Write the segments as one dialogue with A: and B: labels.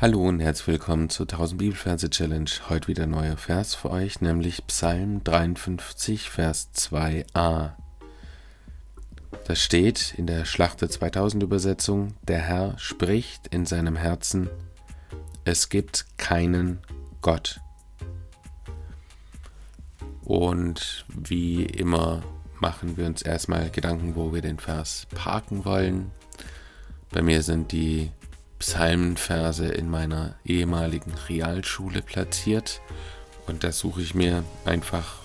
A: Hallo und herzlich willkommen zur 1000 Bibelverse Challenge. Heute wieder ein neuer Vers für euch, nämlich Psalm 53, Vers 2a. Da steht in der Schlachte 2000 Übersetzung, der Herr spricht in seinem Herzen, es gibt keinen Gott. Und wie immer machen wir uns erstmal Gedanken, wo wir den Vers parken wollen. Bei mir sind die Psalmenverse in meiner ehemaligen Realschule platziert und da suche ich mir einfach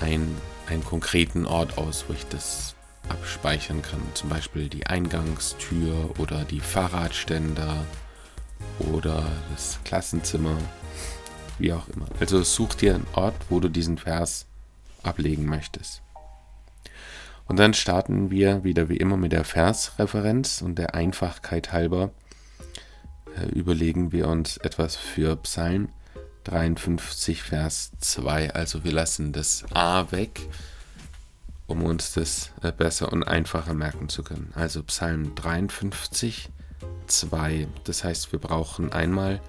A: ein, einen konkreten Ort aus, wo ich das abspeichern kann. Zum Beispiel die Eingangstür oder die Fahrradständer oder das Klassenzimmer, wie auch immer. Also such dir einen Ort, wo du diesen Vers ablegen möchtest. Und dann starten wir wieder wie immer mit der Versreferenz und der Einfachkeit halber äh, überlegen wir uns etwas für Psalm 53, Vers 2. Also wir lassen das A weg, um uns das äh, besser und einfacher merken zu können. Also Psalm 53, 2. Das heißt, wir brauchen einmal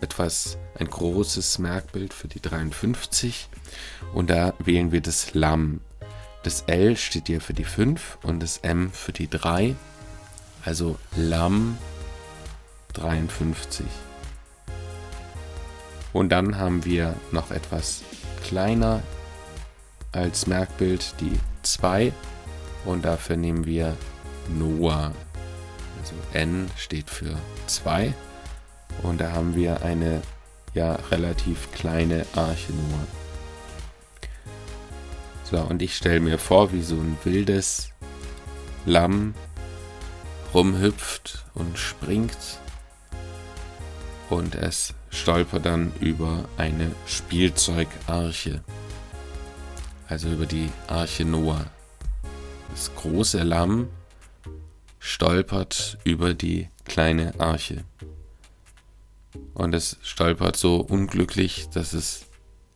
A: etwas, ein großes Merkbild für die 53 und da wählen wir das Lamm. Das L steht hier für die 5 und das M für die 3. Also Lamm 53. Und dann haben wir noch etwas kleiner als Merkbild die 2 und dafür nehmen wir Noah. Also N steht für 2 und da haben wir eine ja relativ kleine Arche Noah. So, und ich stelle mir vor, wie so ein wildes Lamm rumhüpft und springt und es stolpert dann über eine Spielzeugarche, also über die Arche Noah. Das große Lamm stolpert über die kleine Arche. Und es stolpert so unglücklich, dass es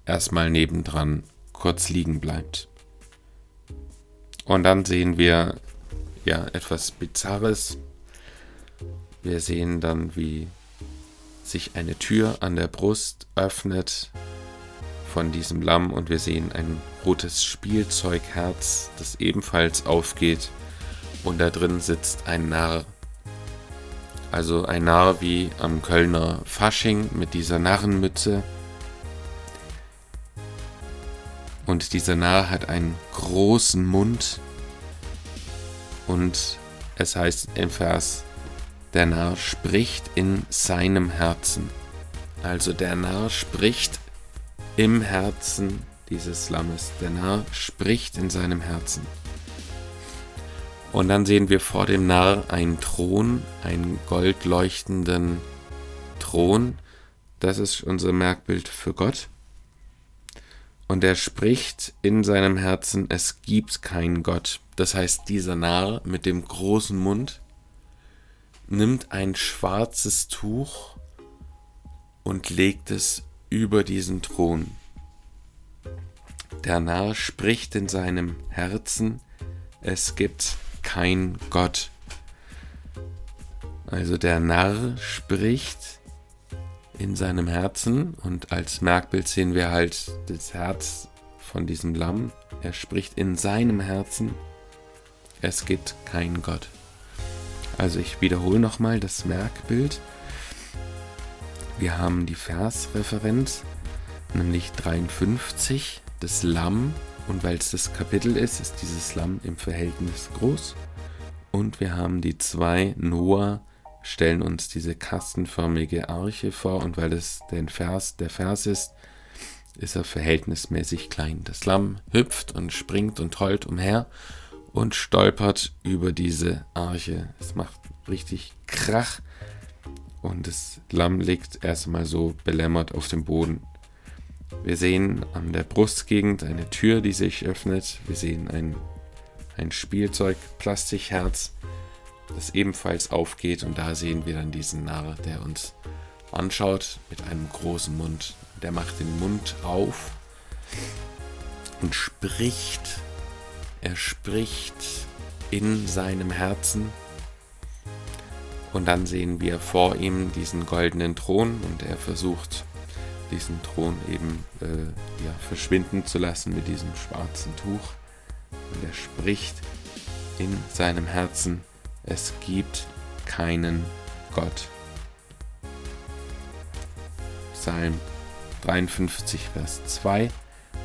A: erstmal nebendran kurz liegen bleibt. Und dann sehen wir ja etwas Bizarres. Wir sehen dann, wie sich eine Tür an der Brust öffnet von diesem Lamm und wir sehen ein rotes Spielzeugherz, das ebenfalls aufgeht und da drin sitzt ein Narr. Also ein Narr wie am Kölner Fasching mit dieser Narrenmütze Und dieser Narr hat einen großen Mund. Und es heißt im Vers, der Narr spricht in seinem Herzen. Also der Narr spricht im Herzen dieses Lammes. Der Narr spricht in seinem Herzen. Und dann sehen wir vor dem Narr einen Thron, einen goldleuchtenden Thron. Das ist unser Merkbild für Gott. Und er spricht in seinem Herzen, es gibt keinen Gott. Das heißt, dieser Narr mit dem großen Mund nimmt ein schwarzes Tuch und legt es über diesen Thron. Der Narr spricht in seinem Herzen, es gibt kein Gott. Also der Narr spricht in seinem Herzen und als Merkbild sehen wir halt das Herz von diesem Lamm. Er spricht in seinem Herzen, es gibt keinen Gott. Also ich wiederhole nochmal das Merkbild. Wir haben die Versreferenz, nämlich 53, das Lamm. Und weil es das Kapitel ist, ist dieses Lamm im Verhältnis groß. Und wir haben die zwei Noah stellen uns diese kastenförmige Arche vor und weil es den Vers, der Vers ist, ist er verhältnismäßig klein. Das Lamm hüpft und springt und heult umher und stolpert über diese Arche. Es macht richtig Krach und das Lamm liegt erstmal so belämmert auf dem Boden. Wir sehen an der Brustgegend eine Tür, die sich öffnet. Wir sehen ein, ein Spielzeug, Plastikherz das ebenfalls aufgeht und da sehen wir dann diesen Narr, der uns anschaut mit einem großen Mund. Der macht den Mund auf und spricht. Er spricht in seinem Herzen. Und dann sehen wir vor ihm diesen goldenen Thron und er versucht, diesen Thron eben äh, ja, verschwinden zu lassen mit diesem schwarzen Tuch. Und er spricht in seinem Herzen, es gibt keinen Gott. Psalm 53, Vers 2.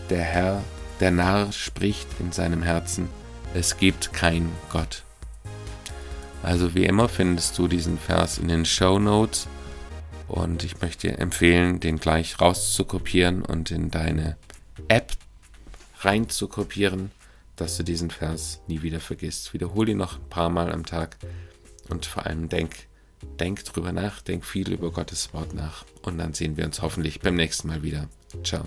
A: Der Herr, der Narr spricht in seinem Herzen, es gibt kein Gott. Also wie immer findest du diesen Vers in den Show Notes und ich möchte dir empfehlen, den gleich rauszukopieren und in deine App reinzukopieren, dass du diesen Vers nie wieder vergisst. Wiederhole ihn noch ein paar Mal am Tag und vor allem denk, denk drüber nach, denk viel über Gottes Wort nach und dann sehen wir uns hoffentlich beim nächsten Mal wieder. Ciao.